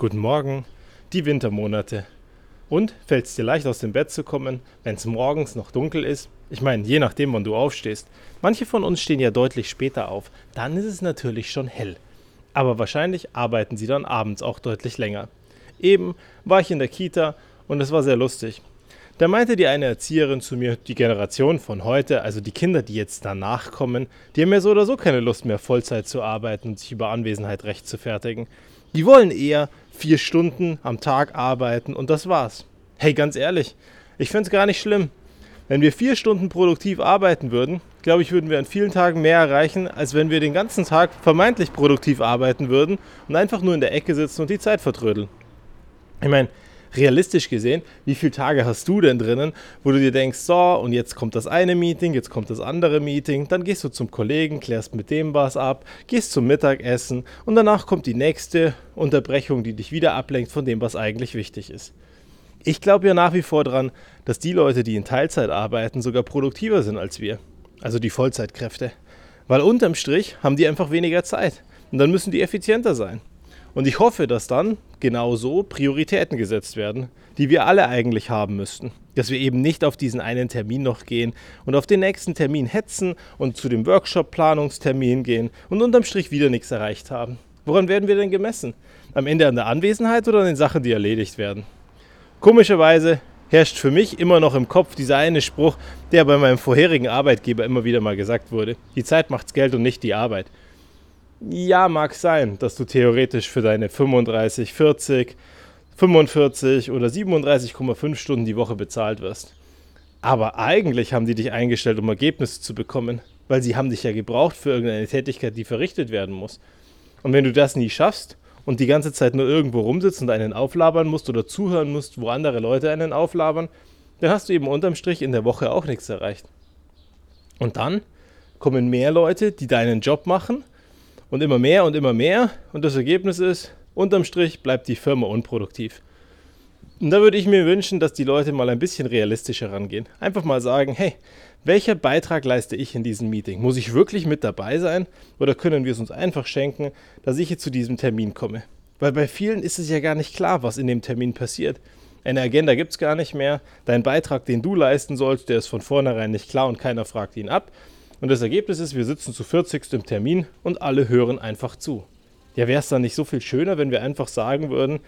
Guten Morgen, die Wintermonate. Und fällt es dir leicht aus dem Bett zu kommen, wenn es morgens noch dunkel ist? Ich meine, je nachdem, wann du aufstehst. Manche von uns stehen ja deutlich später auf. Dann ist es natürlich schon hell. Aber wahrscheinlich arbeiten sie dann abends auch deutlich länger. Eben war ich in der Kita und es war sehr lustig. Da meinte die eine Erzieherin zu mir, die Generation von heute, also die Kinder, die jetzt danach kommen, die haben ja so oder so keine Lust mehr, Vollzeit zu arbeiten und sich über Anwesenheit recht zu fertigen. Die wollen eher vier Stunden am Tag arbeiten und das war's. Hey, ganz ehrlich, ich find's gar nicht schlimm. Wenn wir vier Stunden produktiv arbeiten würden, glaube ich, würden wir an vielen Tagen mehr erreichen, als wenn wir den ganzen Tag vermeintlich produktiv arbeiten würden und einfach nur in der Ecke sitzen und die Zeit vertrödeln. Ich meine, realistisch gesehen, wie viele Tage hast du denn drinnen, wo du dir denkst, so, und jetzt kommt das eine Meeting, jetzt kommt das andere Meeting, dann gehst du zum Kollegen, klärst mit dem was ab, gehst zum Mittagessen und danach kommt die nächste Unterbrechung, die dich wieder ablenkt von dem, was eigentlich wichtig ist. Ich glaube ja nach wie vor daran, dass die Leute, die in Teilzeit arbeiten, sogar produktiver sind als wir. Also die Vollzeitkräfte. Weil unterm Strich haben die einfach weniger Zeit. Und dann müssen die effizienter sein. Und ich hoffe, dass dann genauso Prioritäten gesetzt werden, die wir alle eigentlich haben müssten. Dass wir eben nicht auf diesen einen Termin noch gehen und auf den nächsten Termin hetzen und zu dem Workshop-Planungstermin gehen und unterm Strich wieder nichts erreicht haben. Woran werden wir denn gemessen? Am Ende an der Anwesenheit oder an den Sachen, die erledigt werden? Komischerweise herrscht für mich immer noch im Kopf dieser eine Spruch, der bei meinem vorherigen Arbeitgeber immer wieder mal gesagt wurde. Die Zeit macht's Geld und nicht die Arbeit. Ja, mag sein, dass du theoretisch für deine 35, 40, 45 oder 37,5 Stunden die Woche bezahlt wirst. Aber eigentlich haben die dich eingestellt, um Ergebnisse zu bekommen, weil sie haben dich ja gebraucht für irgendeine Tätigkeit, die verrichtet werden muss. Und wenn du das nie schaffst und die ganze Zeit nur irgendwo rumsitzt und einen auflabern musst oder zuhören musst, wo andere Leute einen auflabern, dann hast du eben unterm Strich in der Woche auch nichts erreicht. Und dann kommen mehr Leute, die deinen Job machen und immer mehr und immer mehr. Und das Ergebnis ist, unterm Strich bleibt die Firma unproduktiv. Und da würde ich mir wünschen, dass die Leute mal ein bisschen realistischer rangehen. Einfach mal sagen, hey, welcher Beitrag leiste ich in diesem Meeting? Muss ich wirklich mit dabei sein? Oder können wir es uns einfach schenken, dass ich jetzt zu diesem Termin komme? Weil bei vielen ist es ja gar nicht klar, was in dem Termin passiert. Eine Agenda gibt es gar nicht mehr. Dein Beitrag, den du leisten sollst, der ist von vornherein nicht klar und keiner fragt ihn ab. Und das Ergebnis ist, wir sitzen zu 40. im Termin und alle hören einfach zu. Ja, wäre es dann nicht so viel schöner, wenn wir einfach sagen würden,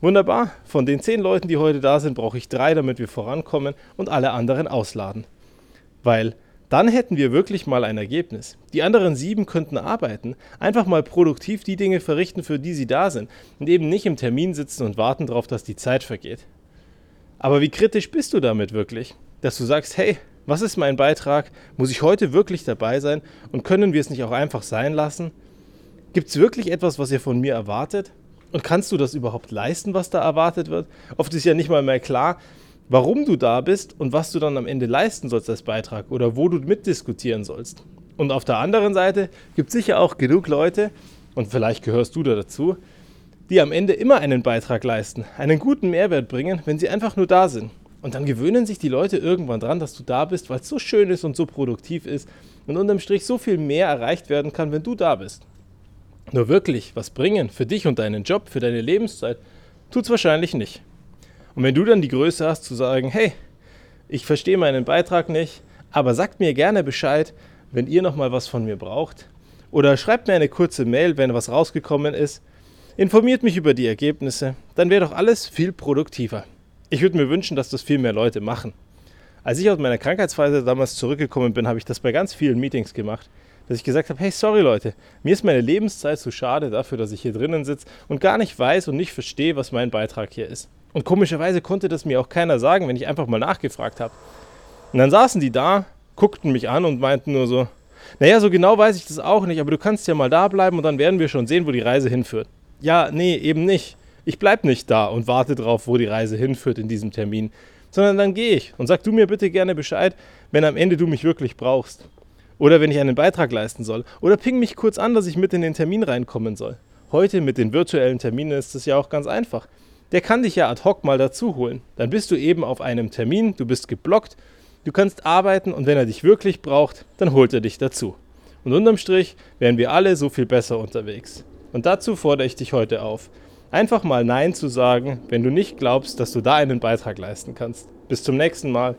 wunderbar, von den zehn Leuten, die heute da sind, brauche ich drei, damit wir vorankommen und alle anderen ausladen. Weil dann hätten wir wirklich mal ein Ergebnis. Die anderen sieben könnten arbeiten, einfach mal produktiv die Dinge verrichten, für die sie da sind und eben nicht im Termin sitzen und warten darauf, dass die Zeit vergeht. Aber wie kritisch bist du damit wirklich? Dass du sagst, hey, was ist mein Beitrag? Muss ich heute wirklich dabei sein? Und können wir es nicht auch einfach sein lassen? Gibt es wirklich etwas, was ihr von mir erwartet? Und kannst du das überhaupt leisten, was da erwartet wird? Oft ist ja nicht mal mehr klar, warum du da bist und was du dann am Ende leisten sollst als Beitrag oder wo du mitdiskutieren sollst. Und auf der anderen Seite gibt es sicher auch genug Leute, und vielleicht gehörst du da dazu, die am Ende immer einen Beitrag leisten, einen guten Mehrwert bringen, wenn sie einfach nur da sind. Und dann gewöhnen sich die Leute irgendwann dran, dass du da bist, weil es so schön ist und so produktiv ist und unterm Strich so viel mehr erreicht werden kann, wenn du da bist. Nur wirklich was bringen für dich und deinen Job, für deine Lebenszeit, tut es wahrscheinlich nicht. Und wenn du dann die Größe hast zu sagen, hey, ich verstehe meinen Beitrag nicht, aber sagt mir gerne Bescheid, wenn ihr nochmal was von mir braucht. Oder schreibt mir eine kurze Mail, wenn was rausgekommen ist. Informiert mich über die Ergebnisse, dann wäre doch alles viel produktiver. Ich würde mir wünschen, dass das viel mehr Leute machen. Als ich aus meiner Krankheitsphase damals zurückgekommen bin, habe ich das bei ganz vielen Meetings gemacht, dass ich gesagt habe, hey, sorry Leute, mir ist meine Lebenszeit zu schade dafür, dass ich hier drinnen sitze und gar nicht weiß und nicht verstehe, was mein Beitrag hier ist. Und komischerweise konnte das mir auch keiner sagen, wenn ich einfach mal nachgefragt habe. Und dann saßen die da, guckten mich an und meinten nur so, naja, so genau weiß ich das auch nicht, aber du kannst ja mal da bleiben und dann werden wir schon sehen, wo die Reise hinführt. Ja, nee, eben nicht ich bleibe nicht da und warte drauf, wo die Reise hinführt in diesem Termin, sondern dann gehe ich und sag du mir bitte gerne Bescheid, wenn am Ende du mich wirklich brauchst. Oder wenn ich einen Beitrag leisten soll. Oder ping mich kurz an, dass ich mit in den Termin reinkommen soll. Heute mit den virtuellen Terminen ist es ja auch ganz einfach. Der kann dich ja ad hoc mal dazu holen. Dann bist du eben auf einem Termin, du bist geblockt, du kannst arbeiten und wenn er dich wirklich braucht, dann holt er dich dazu. Und unterm Strich wären wir alle so viel besser unterwegs. Und dazu fordere ich dich heute auf. Einfach mal Nein zu sagen, wenn du nicht glaubst, dass du da einen Beitrag leisten kannst. Bis zum nächsten Mal.